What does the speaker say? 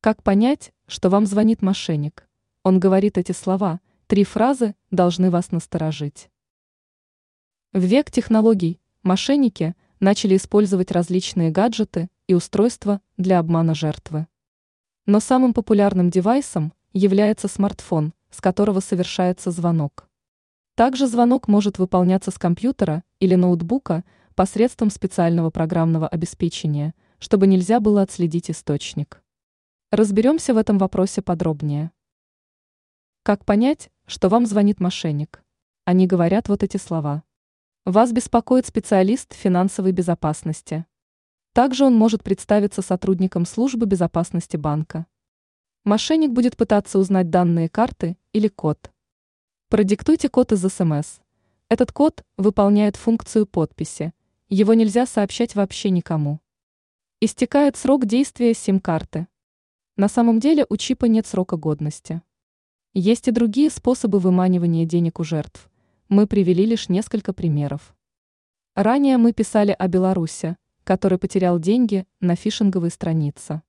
Как понять, что вам звонит мошенник? Он говорит эти слова, три фразы должны вас насторожить. В век технологий мошенники начали использовать различные гаджеты и устройства для обмана жертвы. Но самым популярным девайсом является смартфон, с которого совершается звонок. Также звонок может выполняться с компьютера или ноутбука посредством специального программного обеспечения, чтобы нельзя было отследить источник. Разберемся в этом вопросе подробнее. Как понять, что вам звонит мошенник? Они говорят вот эти слова. Вас беспокоит специалист финансовой безопасности. Также он может представиться сотрудником службы безопасности банка. Мошенник будет пытаться узнать данные карты или код. Продиктуйте код из СМС. Этот код выполняет функцию подписи. Его нельзя сообщать вообще никому. Истекает срок действия сим-карты. На самом деле у чипа нет срока годности. Есть и другие способы выманивания денег у жертв. Мы привели лишь несколько примеров. Ранее мы писали о Беларуси, который потерял деньги на фишинговой странице.